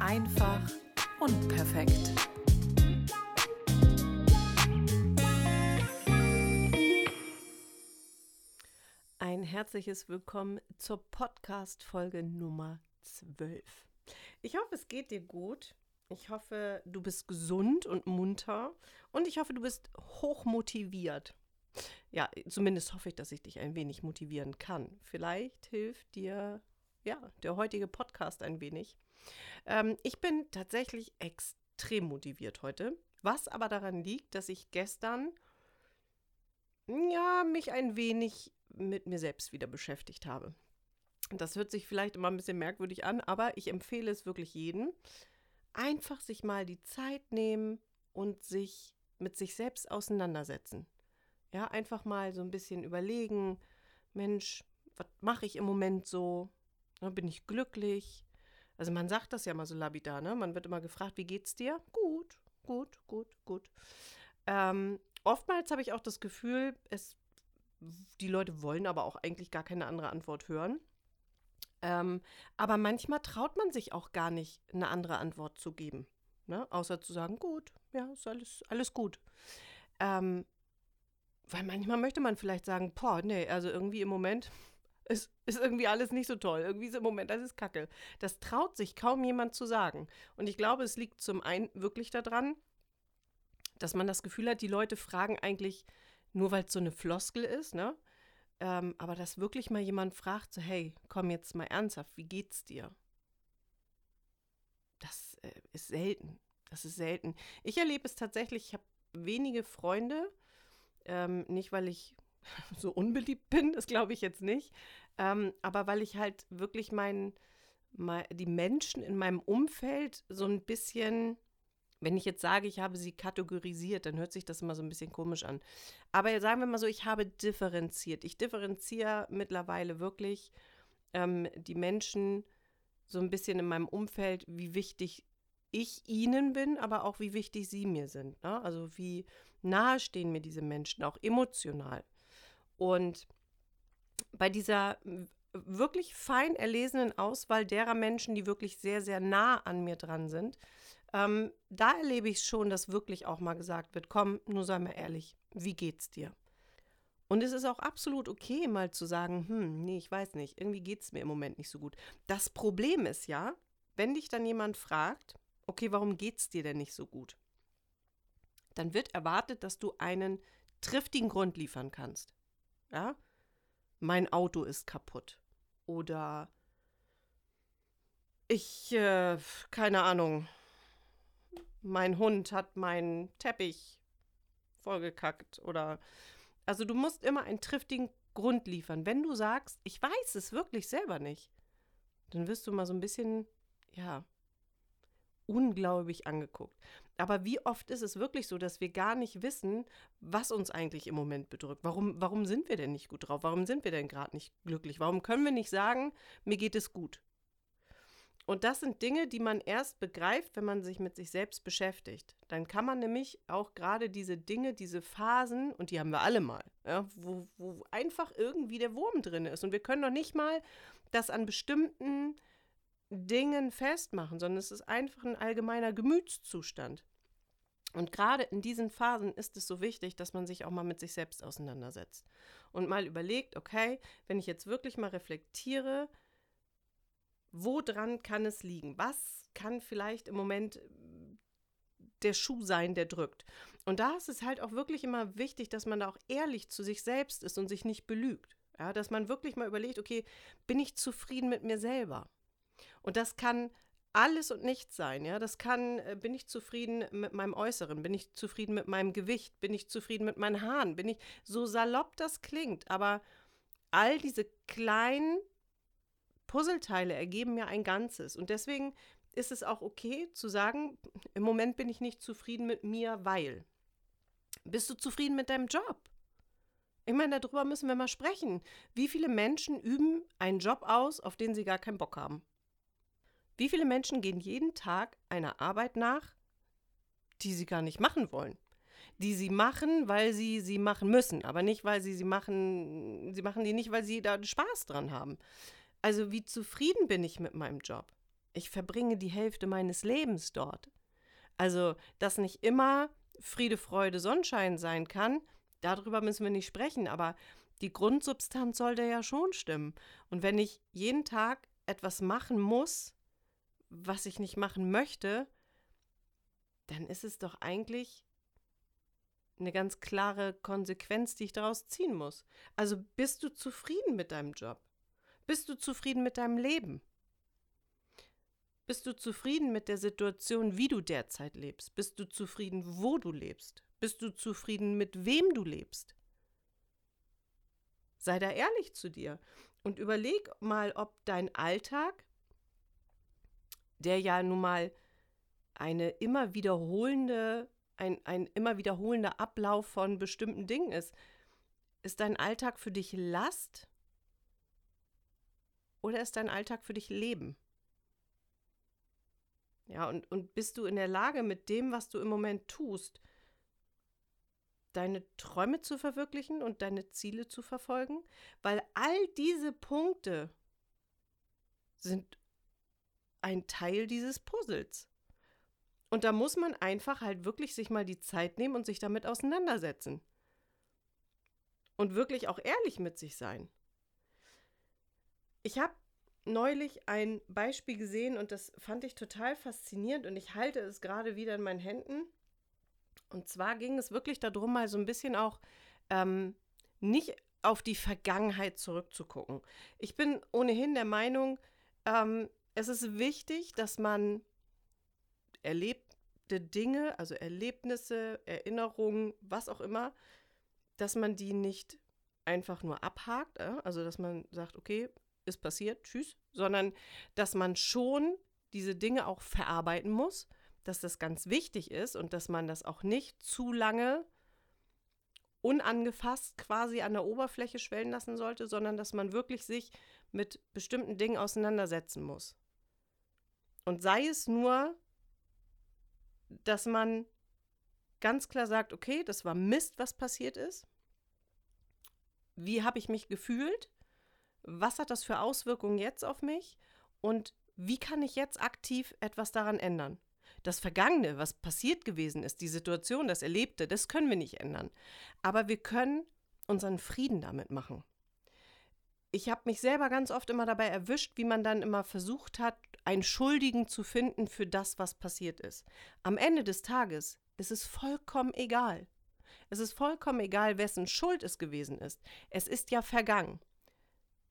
Einfach und perfekt. Ein herzliches Willkommen zur Podcast-Folge Nummer 12. Ich hoffe, es geht dir gut. Ich hoffe, du bist gesund und munter. Und ich hoffe, du bist hoch motiviert. Ja, zumindest hoffe ich, dass ich dich ein wenig motivieren kann. Vielleicht hilft dir ja der heutige Podcast ein wenig. Ähm, ich bin tatsächlich extrem motiviert heute, was aber daran liegt, dass ich gestern ja mich ein wenig mit mir selbst wieder beschäftigt habe. Das hört sich vielleicht immer ein bisschen merkwürdig an, aber ich empfehle es wirklich jedem, einfach sich mal die Zeit nehmen und sich mit sich selbst auseinandersetzen. Ja, einfach mal so ein bisschen überlegen, Mensch, was mache ich im Moment so? Ja, bin ich glücklich? Also man sagt das ja mal so labidar, ne? Man wird immer gefragt, wie geht's dir? Gut, gut, gut, gut. Ähm, oftmals habe ich auch das Gefühl, es, die Leute wollen aber auch eigentlich gar keine andere Antwort hören. Ähm, aber manchmal traut man sich auch gar nicht, eine andere Antwort zu geben. Ne? Außer zu sagen, gut, ja, ist alles, alles gut. Ähm, weil manchmal möchte man vielleicht sagen, boah, nee, also irgendwie im Moment ist, ist irgendwie alles nicht so toll. Irgendwie ist im Moment alles kacke. Das traut sich kaum jemand zu sagen. Und ich glaube, es liegt zum einen wirklich daran, dass man das Gefühl hat, die Leute fragen eigentlich nur, weil es so eine Floskel ist, ne? Ähm, aber dass wirklich mal jemand fragt, so, hey, komm jetzt mal ernsthaft, wie geht's dir? Das äh, ist selten. Das ist selten. Ich erlebe es tatsächlich, ich habe wenige Freunde, ähm, nicht, weil ich so unbeliebt bin, das glaube ich jetzt nicht, ähm, aber weil ich halt wirklich mein, mein, die Menschen in meinem Umfeld so ein bisschen, wenn ich jetzt sage, ich habe sie kategorisiert, dann hört sich das immer so ein bisschen komisch an. Aber sagen wir mal so, ich habe differenziert. Ich differenziere mittlerweile wirklich ähm, die Menschen so ein bisschen in meinem Umfeld, wie wichtig ich ihnen bin, aber auch wie wichtig sie mir sind. Ne? Also wie nahe stehen mir diese Menschen, auch emotional. Und bei dieser wirklich fein erlesenen Auswahl derer Menschen, die wirklich sehr, sehr nah an mir dran sind, ähm, da erlebe ich schon, dass wirklich auch mal gesagt wird, komm, nur sei mal ehrlich, wie geht's dir? Und es ist auch absolut okay, mal zu sagen, hm, nee, ich weiß nicht, irgendwie geht es mir im Moment nicht so gut. Das Problem ist ja, wenn dich dann jemand fragt, okay, warum geht's dir denn nicht so gut? Dann wird erwartet, dass du einen triftigen Grund liefern kannst. Ja? Mein Auto ist kaputt. Oder ich, äh, keine Ahnung, mein Hund hat meinen Teppich vollgekackt. Oder, also du musst immer einen triftigen Grund liefern. Wenn du sagst, ich weiß es wirklich selber nicht, dann wirst du mal so ein bisschen, ja, unglaublich angeguckt. Aber wie oft ist es wirklich so, dass wir gar nicht wissen, was uns eigentlich im Moment bedrückt? Warum, warum sind wir denn nicht gut drauf? Warum sind wir denn gerade nicht glücklich? Warum können wir nicht sagen, mir geht es gut? Und das sind Dinge, die man erst begreift, wenn man sich mit sich selbst beschäftigt. Dann kann man nämlich auch gerade diese Dinge, diese Phasen, und die haben wir alle mal, ja, wo, wo einfach irgendwie der Wurm drin ist. Und wir können doch nicht mal das an bestimmten Dingen festmachen, sondern es ist einfach ein allgemeiner Gemütszustand. Und gerade in diesen Phasen ist es so wichtig, dass man sich auch mal mit sich selbst auseinandersetzt und mal überlegt, okay, wenn ich jetzt wirklich mal reflektiere, woran kann es liegen? Was kann vielleicht im Moment der Schuh sein, der drückt? Und da ist es halt auch wirklich immer wichtig, dass man da auch ehrlich zu sich selbst ist und sich nicht belügt. Ja, dass man wirklich mal überlegt, okay, bin ich zufrieden mit mir selber? Und das kann alles und nichts sein, ja. Das kann, äh, bin ich zufrieden mit meinem Äußeren, bin ich zufrieden mit meinem Gewicht, bin ich zufrieden mit meinen Haaren, bin ich, so salopp das klingt, aber all diese kleinen Puzzleteile ergeben mir ein Ganzes. Und deswegen ist es auch okay zu sagen, im Moment bin ich nicht zufrieden mit mir, weil. Bist du zufrieden mit deinem Job? Ich meine, darüber müssen wir mal sprechen. Wie viele Menschen üben einen Job aus, auf den sie gar keinen Bock haben? Wie viele Menschen gehen jeden Tag einer Arbeit nach, die sie gar nicht machen wollen? Die sie machen, weil sie sie machen müssen, aber nicht, weil sie sie machen, sie machen die nicht, weil sie da Spaß dran haben. Also wie zufrieden bin ich mit meinem Job? ich verbringe die Hälfte meines Lebens dort. Also, dass nicht immer Friede, Freude, Sonnenschein sein kann, darüber müssen wir nicht sprechen, aber die Grundsubstanz sollte ja schon stimmen. Und wenn ich jeden Tag etwas machen muss, was ich nicht machen möchte, dann ist es doch eigentlich eine ganz klare Konsequenz, die ich daraus ziehen muss. Also bist du zufrieden mit deinem Job? Bist du zufrieden mit deinem Leben? Bist du zufrieden mit der Situation, wie du derzeit lebst? Bist du zufrieden, wo du lebst? Bist du zufrieden, mit wem du lebst? Sei da ehrlich zu dir und überleg mal, ob dein Alltag, der ja nun mal eine immer wiederholende, ein, ein immer wiederholender Ablauf von bestimmten Dingen ist, ist dein Alltag für dich Last oder ist dein Alltag für dich Leben? Ja, und, und bist du in der Lage, mit dem, was du im Moment tust, deine Träume zu verwirklichen und deine Ziele zu verfolgen? Weil all diese Punkte sind ein Teil dieses Puzzles. Und da muss man einfach halt wirklich sich mal die Zeit nehmen und sich damit auseinandersetzen. Und wirklich auch ehrlich mit sich sein. Ich habe neulich ein Beispiel gesehen und das fand ich total faszinierend und ich halte es gerade wieder in meinen Händen. Und zwar ging es wirklich darum, mal so ein bisschen auch ähm, nicht auf die Vergangenheit zurückzugucken. Ich bin ohnehin der Meinung, ähm, es ist wichtig, dass man erlebte Dinge, also Erlebnisse, Erinnerungen, was auch immer, dass man die nicht einfach nur abhakt, äh? also dass man sagt, okay, ist passiert, tschüss, sondern dass man schon diese Dinge auch verarbeiten muss, dass das ganz wichtig ist und dass man das auch nicht zu lange unangefasst quasi an der Oberfläche schwellen lassen sollte, sondern dass man wirklich sich mit bestimmten Dingen auseinandersetzen muss. Und sei es nur, dass man ganz klar sagt, okay, das war Mist, was passiert ist. Wie habe ich mich gefühlt? was hat das für Auswirkungen jetzt auf mich und wie kann ich jetzt aktiv etwas daran ändern? Das Vergangene, was passiert gewesen ist, die Situation, das Erlebte, das können wir nicht ändern. Aber wir können unseren Frieden damit machen. Ich habe mich selber ganz oft immer dabei erwischt, wie man dann immer versucht hat, einen Schuldigen zu finden für das, was passiert ist. Am Ende des Tages ist es vollkommen egal. Es ist vollkommen egal, wessen Schuld es gewesen ist. Es ist ja vergangen.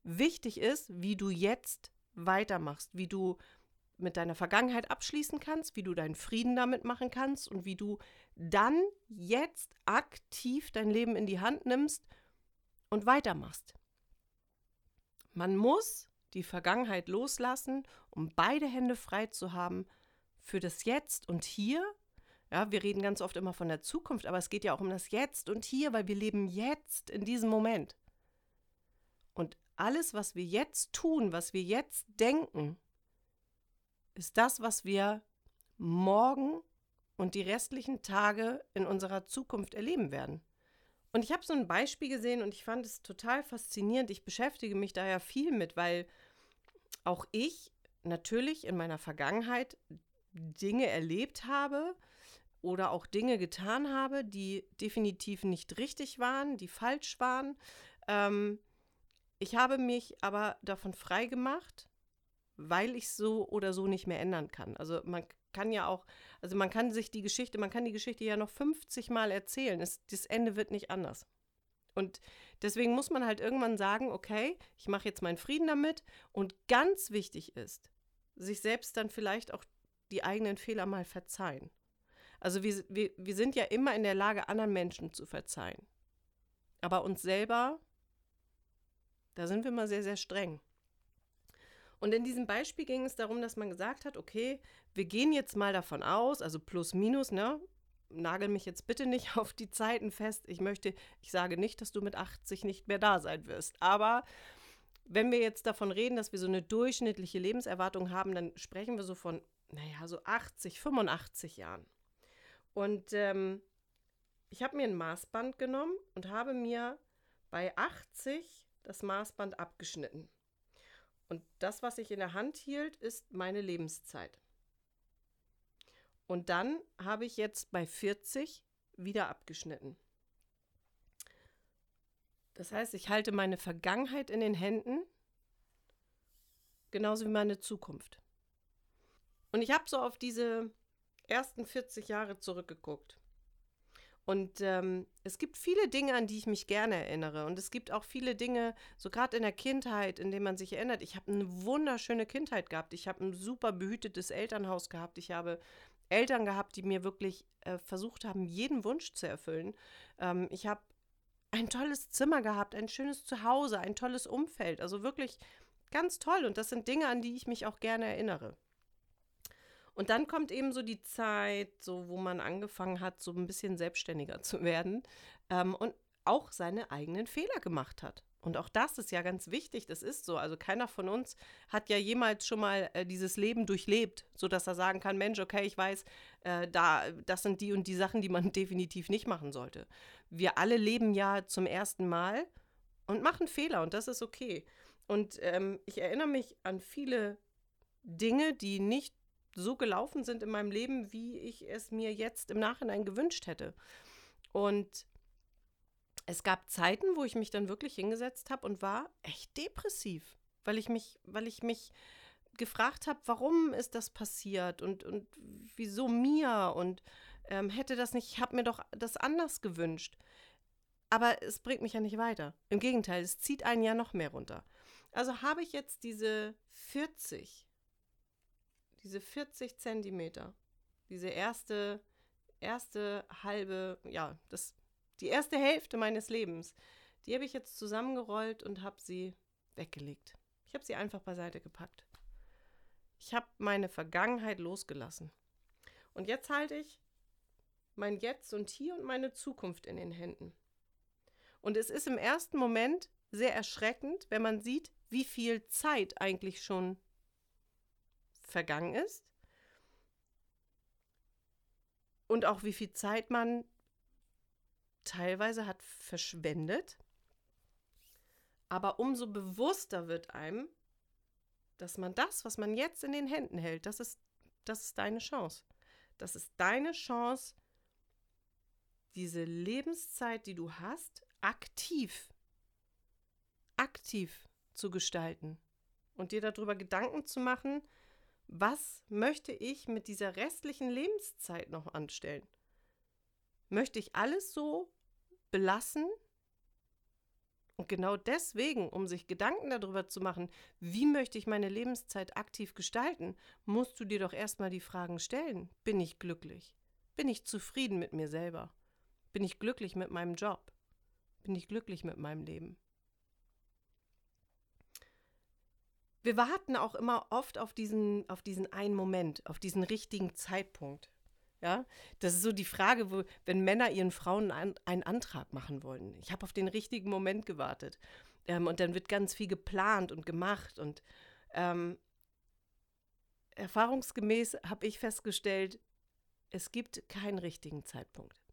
Wichtig ist, wie du jetzt weitermachst, wie du mit deiner Vergangenheit abschließen kannst, wie du deinen Frieden damit machen kannst und wie du dann jetzt aktiv dein Leben in die Hand nimmst und weitermachst. Man muss die Vergangenheit loslassen, um beide Hände frei zu haben für das Jetzt und Hier. Ja, wir reden ganz oft immer von der Zukunft, aber es geht ja auch um das Jetzt und Hier, weil wir leben jetzt in diesem Moment. Und alles, was wir jetzt tun, was wir jetzt denken, ist das, was wir morgen und die restlichen Tage in unserer Zukunft erleben werden. Und ich habe so ein Beispiel gesehen und ich fand es total faszinierend. Ich beschäftige mich da ja viel mit, weil auch ich natürlich in meiner Vergangenheit Dinge erlebt habe oder auch Dinge getan habe, die definitiv nicht richtig waren, die falsch waren. Ähm, ich habe mich aber davon frei gemacht, weil ich so oder so nicht mehr ändern kann. Also man kann ja auch, also man kann sich die Geschichte, man kann die Geschichte ja noch 50 Mal erzählen. Es, das Ende wird nicht anders. Und deswegen muss man halt irgendwann sagen, okay, ich mache jetzt meinen Frieden damit. Und ganz wichtig ist, sich selbst dann vielleicht auch die eigenen Fehler mal verzeihen. Also wir, wir, wir sind ja immer in der Lage, anderen Menschen zu verzeihen. Aber uns selber da sind wir mal sehr, sehr streng. Und in diesem Beispiel ging es darum, dass man gesagt hat, okay, wir gehen jetzt mal davon aus, also plus minus, ne? Nagel mich jetzt bitte nicht auf die Zeiten fest. Ich möchte, ich sage nicht, dass du mit 80 nicht mehr da sein wirst. Aber wenn wir jetzt davon reden, dass wir so eine durchschnittliche Lebenserwartung haben, dann sprechen wir so von, naja, so 80, 85 Jahren. Und ähm, ich habe mir ein Maßband genommen und habe mir bei 80 das Maßband abgeschnitten. Und das, was ich in der Hand hielt, ist meine Lebenszeit. Und dann habe ich jetzt bei 40 wieder abgeschnitten. Das heißt, ich halte meine Vergangenheit in den Händen, genauso wie meine Zukunft. Und ich habe so auf diese ersten 40 Jahre zurückgeguckt. Und ähm, es gibt viele Dinge, an die ich mich gerne erinnere. Und es gibt auch viele Dinge, so gerade in der Kindheit, in denen man sich erinnert. Ich habe eine wunderschöne Kindheit gehabt. Ich habe ein super behütetes Elternhaus gehabt. Ich habe Eltern gehabt, die mir wirklich äh, versucht haben, jeden Wunsch zu erfüllen. Ähm, ich habe ein tolles Zimmer gehabt, ein schönes Zuhause, ein tolles Umfeld. Also wirklich ganz toll. Und das sind Dinge, an die ich mich auch gerne erinnere. Und dann kommt eben so die Zeit, so wo man angefangen hat, so ein bisschen selbstständiger zu werden ähm, und auch seine eigenen Fehler gemacht hat. Und auch das ist ja ganz wichtig, das ist so. Also keiner von uns hat ja jemals schon mal äh, dieses Leben durchlebt, sodass er sagen kann, Mensch, okay, ich weiß, äh, da, das sind die und die Sachen, die man definitiv nicht machen sollte. Wir alle leben ja zum ersten Mal und machen Fehler und das ist okay. Und ähm, ich erinnere mich an viele Dinge, die nicht so gelaufen sind in meinem Leben, wie ich es mir jetzt im Nachhinein gewünscht hätte. Und es gab Zeiten, wo ich mich dann wirklich hingesetzt habe und war echt depressiv, weil ich mich, weil ich mich gefragt habe, warum ist das passiert und, und wieso mir und ähm, hätte das nicht, ich habe mir doch das anders gewünscht. Aber es bringt mich ja nicht weiter. Im Gegenteil, es zieht einen ja noch mehr runter. Also habe ich jetzt diese 40 diese 40 Zentimeter, diese erste, erste halbe, ja, das, die erste Hälfte meines Lebens, die habe ich jetzt zusammengerollt und habe sie weggelegt. Ich habe sie einfach beiseite gepackt. Ich habe meine Vergangenheit losgelassen. Und jetzt halte ich mein Jetzt und Hier und meine Zukunft in den Händen. Und es ist im ersten Moment sehr erschreckend, wenn man sieht, wie viel Zeit eigentlich schon vergangen ist und auch wie viel Zeit man teilweise hat verschwendet. Aber umso bewusster wird einem, dass man das, was man jetzt in den Händen hält, das ist, das ist deine Chance. Das ist deine Chance, diese Lebenszeit, die du hast, aktiv, aktiv zu gestalten und dir darüber Gedanken zu machen, was möchte ich mit dieser restlichen Lebenszeit noch anstellen? Möchte ich alles so belassen? Und genau deswegen, um sich Gedanken darüber zu machen, wie möchte ich meine Lebenszeit aktiv gestalten, musst du dir doch erstmal die Fragen stellen. Bin ich glücklich? Bin ich zufrieden mit mir selber? Bin ich glücklich mit meinem Job? Bin ich glücklich mit meinem Leben? wir warten auch immer oft auf diesen, auf diesen einen Moment, auf diesen richtigen Zeitpunkt. Ja, das ist so die Frage, wo, wenn Männer ihren Frauen einen, einen Antrag machen wollen. Ich habe auf den richtigen Moment gewartet. Ähm, und dann wird ganz viel geplant und gemacht. Und ähm, erfahrungsgemäß habe ich festgestellt, es gibt keinen richtigen Zeitpunkt.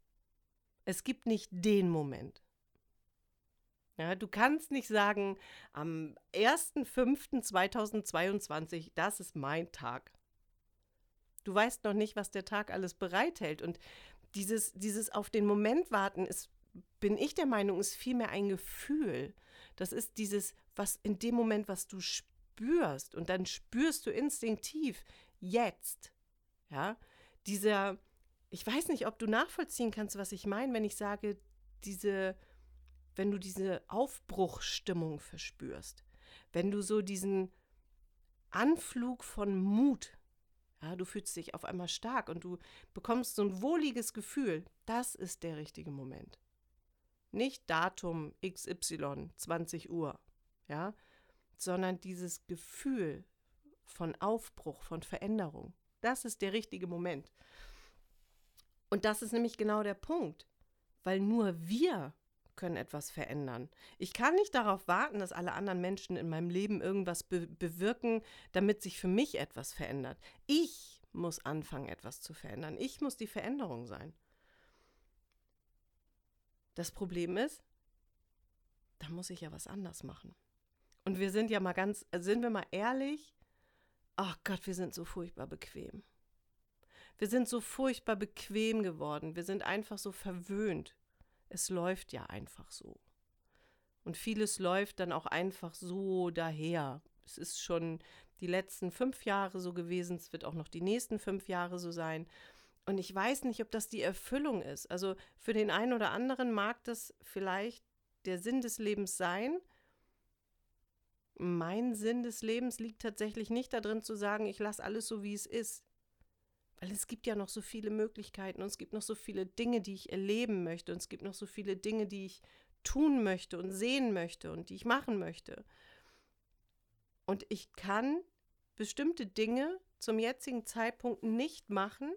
Es gibt nicht den Moment. Ja, du kannst nicht sagen, am 1.5.2022, das ist mein Tag. Du weißt noch nicht, was der Tag alles bereithält. Und dieses, dieses auf den Moment warten, ist, bin ich der Meinung, ist vielmehr ein Gefühl. Das ist dieses, was in dem Moment, was du spürst. Und dann spürst du instinktiv, jetzt. Ja, dieser, ich weiß nicht, ob du nachvollziehen kannst, was ich meine, wenn ich sage, diese wenn du diese Aufbruchstimmung verspürst, wenn du so diesen Anflug von Mut, ja, du fühlst dich auf einmal stark und du bekommst so ein wohliges Gefühl, das ist der richtige Moment. Nicht Datum XY, 20 Uhr, ja, sondern dieses Gefühl von Aufbruch, von Veränderung. Das ist der richtige Moment. Und das ist nämlich genau der Punkt, weil nur wir können etwas verändern. Ich kann nicht darauf warten, dass alle anderen Menschen in meinem Leben irgendwas be bewirken, damit sich für mich etwas verändert. Ich muss anfangen, etwas zu verändern. Ich muss die Veränderung sein. Das Problem ist, da muss ich ja was anders machen. Und wir sind ja mal ganz, also sind wir mal ehrlich, ach Gott, wir sind so furchtbar bequem. Wir sind so furchtbar bequem geworden. Wir sind einfach so verwöhnt. Es läuft ja einfach so. Und vieles läuft dann auch einfach so daher. Es ist schon die letzten fünf Jahre so gewesen, es wird auch noch die nächsten fünf Jahre so sein. Und ich weiß nicht, ob das die Erfüllung ist. Also für den einen oder anderen mag das vielleicht der Sinn des Lebens sein. Mein Sinn des Lebens liegt tatsächlich nicht darin zu sagen, ich lasse alles so, wie es ist. Weil es gibt ja noch so viele Möglichkeiten und es gibt noch so viele Dinge, die ich erleben möchte und es gibt noch so viele Dinge, die ich tun möchte und sehen möchte und die ich machen möchte. Und ich kann bestimmte Dinge zum jetzigen Zeitpunkt nicht machen,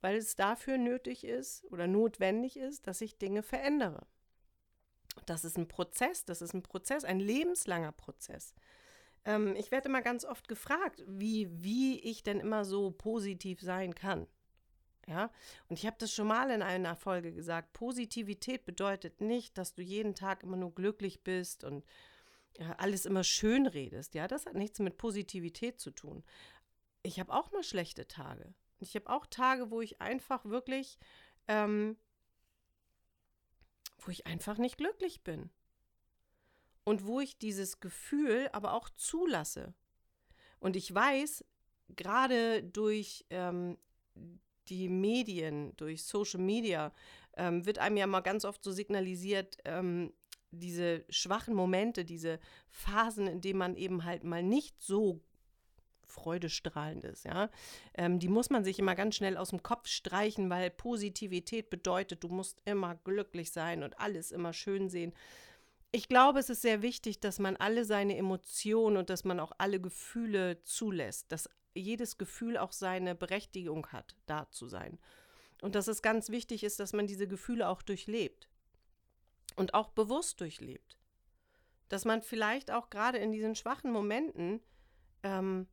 weil es dafür nötig ist oder notwendig ist, dass ich Dinge verändere. Das ist ein Prozess, das ist ein Prozess, ein lebenslanger Prozess. Ähm, ich werde immer ganz oft gefragt, wie, wie ich denn immer so positiv sein kann. Ja, und ich habe das schon mal in einer Folge gesagt. Positivität bedeutet nicht, dass du jeden Tag immer nur glücklich bist und ja, alles immer schön redest. Ja, das hat nichts mit Positivität zu tun. Ich habe auch mal schlechte Tage. Ich habe auch Tage, wo ich einfach wirklich, ähm, wo ich einfach nicht glücklich bin. Und wo ich dieses Gefühl aber auch zulasse. Und ich weiß, gerade durch ähm, die Medien, durch Social Media, ähm, wird einem ja mal ganz oft so signalisiert, ähm, diese schwachen Momente, diese Phasen, in denen man eben halt mal nicht so freudestrahlend ist, ja, ähm, die muss man sich immer ganz schnell aus dem Kopf streichen, weil Positivität bedeutet, du musst immer glücklich sein und alles immer schön sehen. Ich glaube, es ist sehr wichtig, dass man alle seine Emotionen und dass man auch alle Gefühle zulässt, dass jedes Gefühl auch seine Berechtigung hat, da zu sein. Und dass es ganz wichtig ist, dass man diese Gefühle auch durchlebt und auch bewusst durchlebt. Dass man vielleicht auch gerade in diesen schwachen Momenten ähm,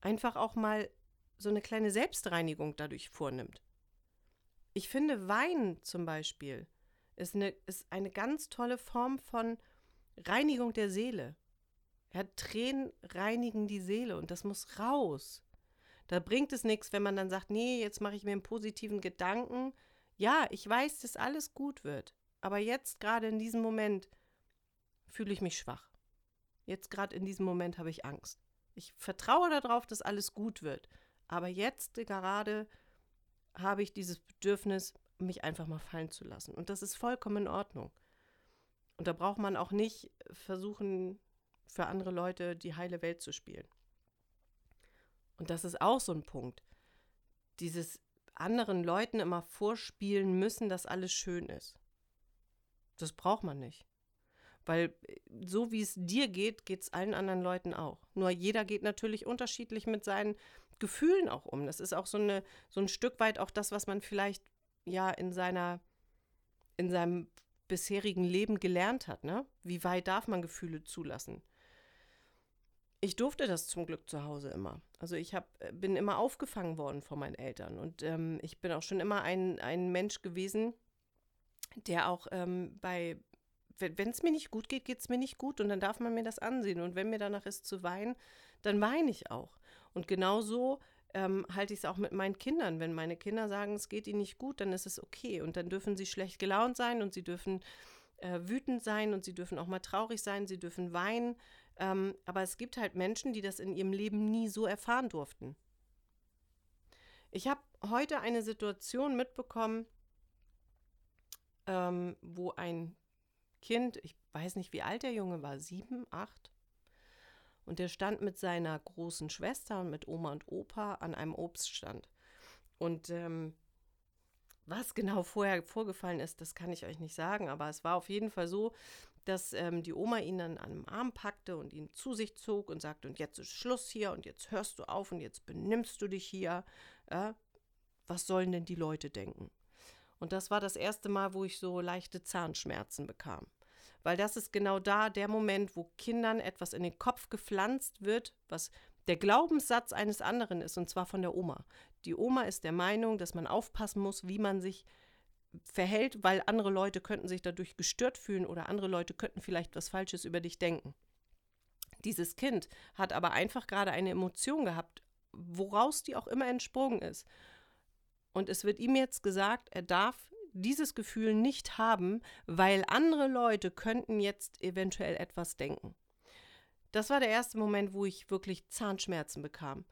einfach auch mal so eine kleine Selbstreinigung dadurch vornimmt. Ich finde, Wein zum Beispiel ist eine, ist eine ganz tolle Form von Reinigung der Seele. Ja, Tränen reinigen die Seele und das muss raus. Da bringt es nichts, wenn man dann sagt, nee, jetzt mache ich mir einen positiven Gedanken. Ja, ich weiß, dass alles gut wird. Aber jetzt gerade in diesem Moment fühle ich mich schwach. Jetzt gerade in diesem Moment habe ich Angst. Ich vertraue darauf, dass alles gut wird. Aber jetzt gerade habe ich dieses Bedürfnis, mich einfach mal fallen zu lassen. Und das ist vollkommen in Ordnung. Und da braucht man auch nicht versuchen, für andere Leute die heile Welt zu spielen. Und das ist auch so ein Punkt. Dieses anderen Leuten immer vorspielen müssen, dass alles schön ist. Das braucht man nicht. Weil äh, so wie es dir geht, geht es allen anderen Leuten auch. Nur jeder geht natürlich unterschiedlich mit seinen Gefühlen auch um. Das ist auch so, eine, so ein Stück weit auch das, was man vielleicht ja in seiner, in seinem bisherigen Leben gelernt hat, ne? Wie weit darf man Gefühle zulassen? Ich durfte das zum Glück zu Hause immer. Also ich hab, äh, bin immer aufgefangen worden von meinen Eltern und ähm, ich bin auch schon immer ein, ein Mensch gewesen, der auch ähm, bei wenn es mir nicht gut geht, geht es mir nicht gut und dann darf man mir das ansehen. Und wenn mir danach ist zu weinen, dann weine ich auch. Und genauso ähm, halte ich es auch mit meinen Kindern. Wenn meine Kinder sagen, es geht ihnen nicht gut, dann ist es okay. Und dann dürfen sie schlecht gelaunt sein und sie dürfen äh, wütend sein und sie dürfen auch mal traurig sein, sie dürfen weinen. Ähm, aber es gibt halt Menschen, die das in ihrem Leben nie so erfahren durften. Ich habe heute eine Situation mitbekommen, ähm, wo ein Kind, ich weiß nicht, wie alt der Junge war, sieben, acht. Und der stand mit seiner großen Schwester und mit Oma und Opa an einem Obststand. Und ähm, was genau vorher vorgefallen ist, das kann ich euch nicht sagen, aber es war auf jeden Fall so, dass ähm, die Oma ihn dann an dem Arm packte und ihn zu sich zog und sagte, und jetzt ist Schluss hier und jetzt hörst du auf und jetzt benimmst du dich hier. Äh, was sollen denn die Leute denken? Und das war das erste Mal, wo ich so leichte Zahnschmerzen bekam. Weil das ist genau da der Moment, wo Kindern etwas in den Kopf gepflanzt wird, was der Glaubenssatz eines anderen ist, und zwar von der Oma. Die Oma ist der Meinung, dass man aufpassen muss, wie man sich verhält, weil andere Leute könnten sich dadurch gestört fühlen oder andere Leute könnten vielleicht was Falsches über dich denken. Dieses Kind hat aber einfach gerade eine Emotion gehabt, woraus die auch immer entsprungen ist. Und es wird ihm jetzt gesagt, er darf dieses Gefühl nicht haben, weil andere Leute könnten jetzt eventuell etwas denken. Das war der erste Moment, wo ich wirklich Zahnschmerzen bekam.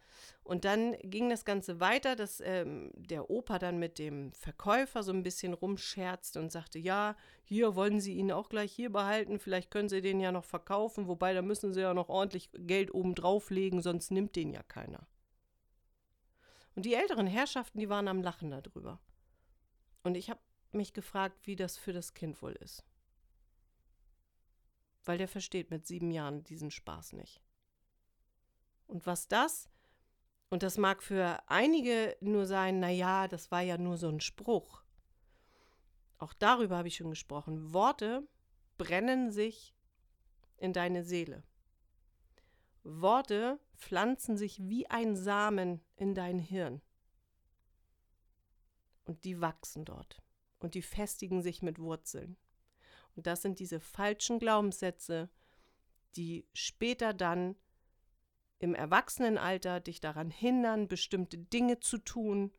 Und dann ging das Ganze weiter, dass ähm, der Opa dann mit dem Verkäufer so ein bisschen rumscherzte und sagte, ja, hier wollen Sie ihn auch gleich hier behalten, vielleicht können Sie den ja noch verkaufen, wobei da müssen Sie ja noch ordentlich Geld oben drauflegen, sonst nimmt den ja keiner. Und die älteren Herrschaften, die waren am Lachen darüber. Und ich habe mich gefragt, wie das für das Kind wohl ist weil der versteht mit sieben Jahren diesen Spaß nicht. Und was das, und das mag für einige nur sein, naja, das war ja nur so ein Spruch. Auch darüber habe ich schon gesprochen. Worte brennen sich in deine Seele. Worte pflanzen sich wie ein Samen in dein Hirn. Und die wachsen dort. Und die festigen sich mit Wurzeln. Und das sind diese falschen Glaubenssätze, die später dann im Erwachsenenalter dich daran hindern, bestimmte Dinge zu tun,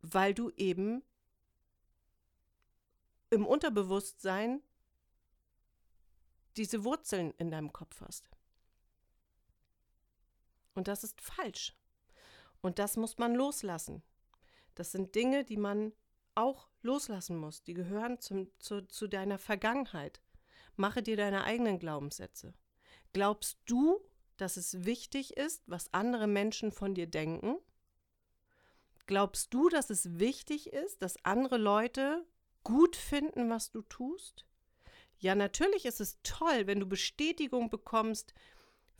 weil du eben im Unterbewusstsein diese Wurzeln in deinem Kopf hast. Und das ist falsch. Und das muss man loslassen. Das sind Dinge, die man auch loslassen musst. Die gehören zum, zu, zu deiner Vergangenheit. Mache dir deine eigenen Glaubenssätze. Glaubst du, dass es wichtig ist, was andere Menschen von dir denken? Glaubst du, dass es wichtig ist, dass andere Leute gut finden, was du tust? Ja, natürlich ist es toll, wenn du Bestätigung bekommst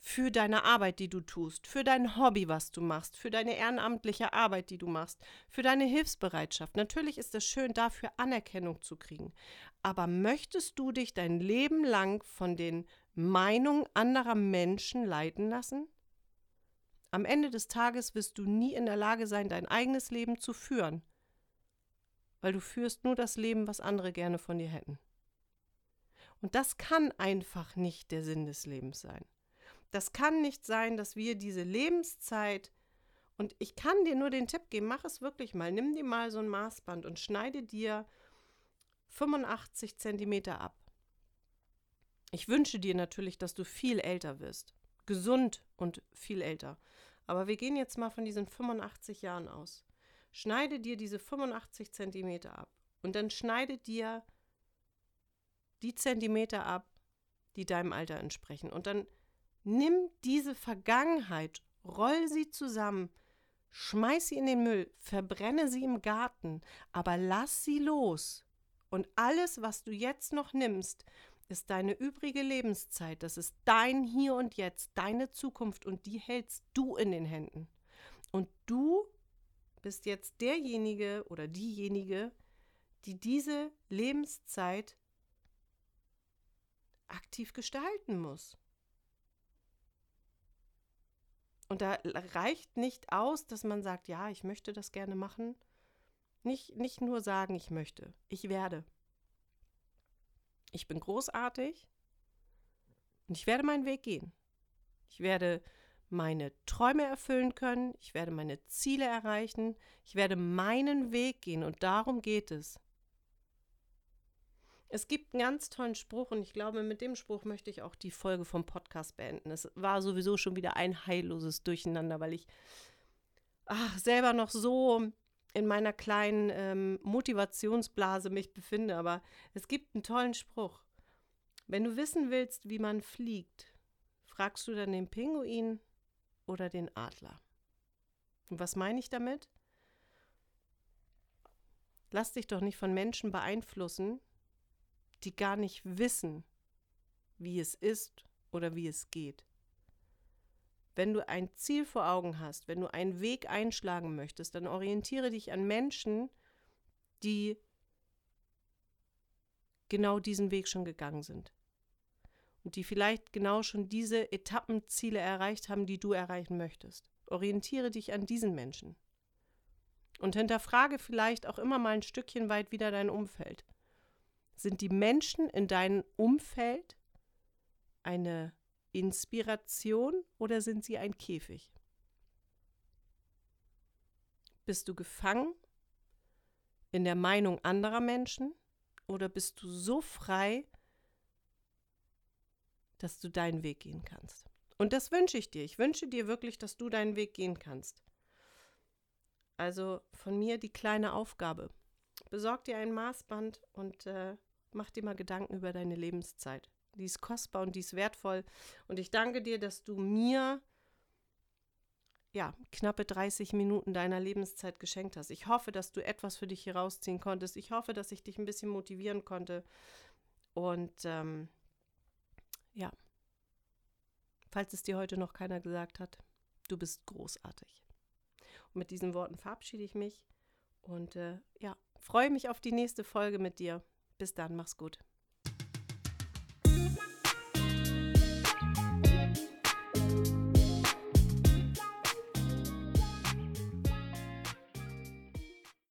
für deine Arbeit, die du tust, für dein Hobby, was du machst, für deine ehrenamtliche Arbeit, die du machst, für deine Hilfsbereitschaft. Natürlich ist es schön, dafür Anerkennung zu kriegen. Aber möchtest du dich dein Leben lang von den Meinungen anderer Menschen leiten lassen? Am Ende des Tages wirst du nie in der Lage sein, dein eigenes Leben zu führen, weil du führst nur das Leben, was andere gerne von dir hätten. Und das kann einfach nicht der Sinn des Lebens sein. Das kann nicht sein, dass wir diese Lebenszeit und ich kann dir nur den Tipp geben, mach es wirklich mal. Nimm dir mal so ein Maßband und schneide dir 85 Zentimeter ab. Ich wünsche dir natürlich, dass du viel älter wirst. Gesund und viel älter. Aber wir gehen jetzt mal von diesen 85 Jahren aus. Schneide dir diese 85 Zentimeter ab. Und dann schneide dir die Zentimeter ab, die deinem Alter entsprechen. Und dann Nimm diese Vergangenheit, roll sie zusammen, schmeiß sie in den Müll, verbrenne sie im Garten, aber lass sie los. Und alles, was du jetzt noch nimmst, ist deine übrige Lebenszeit, das ist dein Hier und Jetzt, deine Zukunft und die hältst du in den Händen. Und du bist jetzt derjenige oder diejenige, die diese Lebenszeit aktiv gestalten muss. Und da reicht nicht aus, dass man sagt, ja, ich möchte das gerne machen. Nicht, nicht nur sagen, ich möchte. Ich werde. Ich bin großartig und ich werde meinen Weg gehen. Ich werde meine Träume erfüllen können. Ich werde meine Ziele erreichen. Ich werde meinen Weg gehen und darum geht es. Es gibt einen ganz tollen Spruch und ich glaube, mit dem Spruch möchte ich auch die Folge vom Podcast beenden. Es war sowieso schon wieder ein heilloses Durcheinander, weil ich ach, selber noch so in meiner kleinen ähm, Motivationsblase mich befinde. Aber es gibt einen tollen Spruch. Wenn du wissen willst, wie man fliegt, fragst du dann den Pinguin oder den Adler. Und was meine ich damit? Lass dich doch nicht von Menschen beeinflussen, die gar nicht wissen, wie es ist oder wie es geht. Wenn du ein Ziel vor Augen hast, wenn du einen Weg einschlagen möchtest, dann orientiere dich an Menschen, die genau diesen Weg schon gegangen sind. Und die vielleicht genau schon diese Etappenziele erreicht haben, die du erreichen möchtest. Orientiere dich an diesen Menschen. Und hinterfrage vielleicht auch immer mal ein Stückchen weit wieder dein Umfeld. Sind die Menschen in deinem Umfeld eine Inspiration oder sind sie ein Käfig? Bist du gefangen in der Meinung anderer Menschen oder bist du so frei, dass du deinen Weg gehen kannst? Und das wünsche ich dir. Ich wünsche dir wirklich, dass du deinen Weg gehen kannst. Also von mir die kleine Aufgabe. Besorg dir ein Maßband und äh, mach dir mal Gedanken über deine Lebenszeit. Die ist kostbar und die ist wertvoll. Und ich danke dir, dass du mir ja, knappe 30 Minuten deiner Lebenszeit geschenkt hast. Ich hoffe, dass du etwas für dich hier rausziehen konntest. Ich hoffe, dass ich dich ein bisschen motivieren konnte. Und ähm, ja, falls es dir heute noch keiner gesagt hat, du bist großartig. Und mit diesen Worten verabschiede ich mich und äh, ja, freue mich auf die nächste Folge mit dir. Bis dann, mach's gut.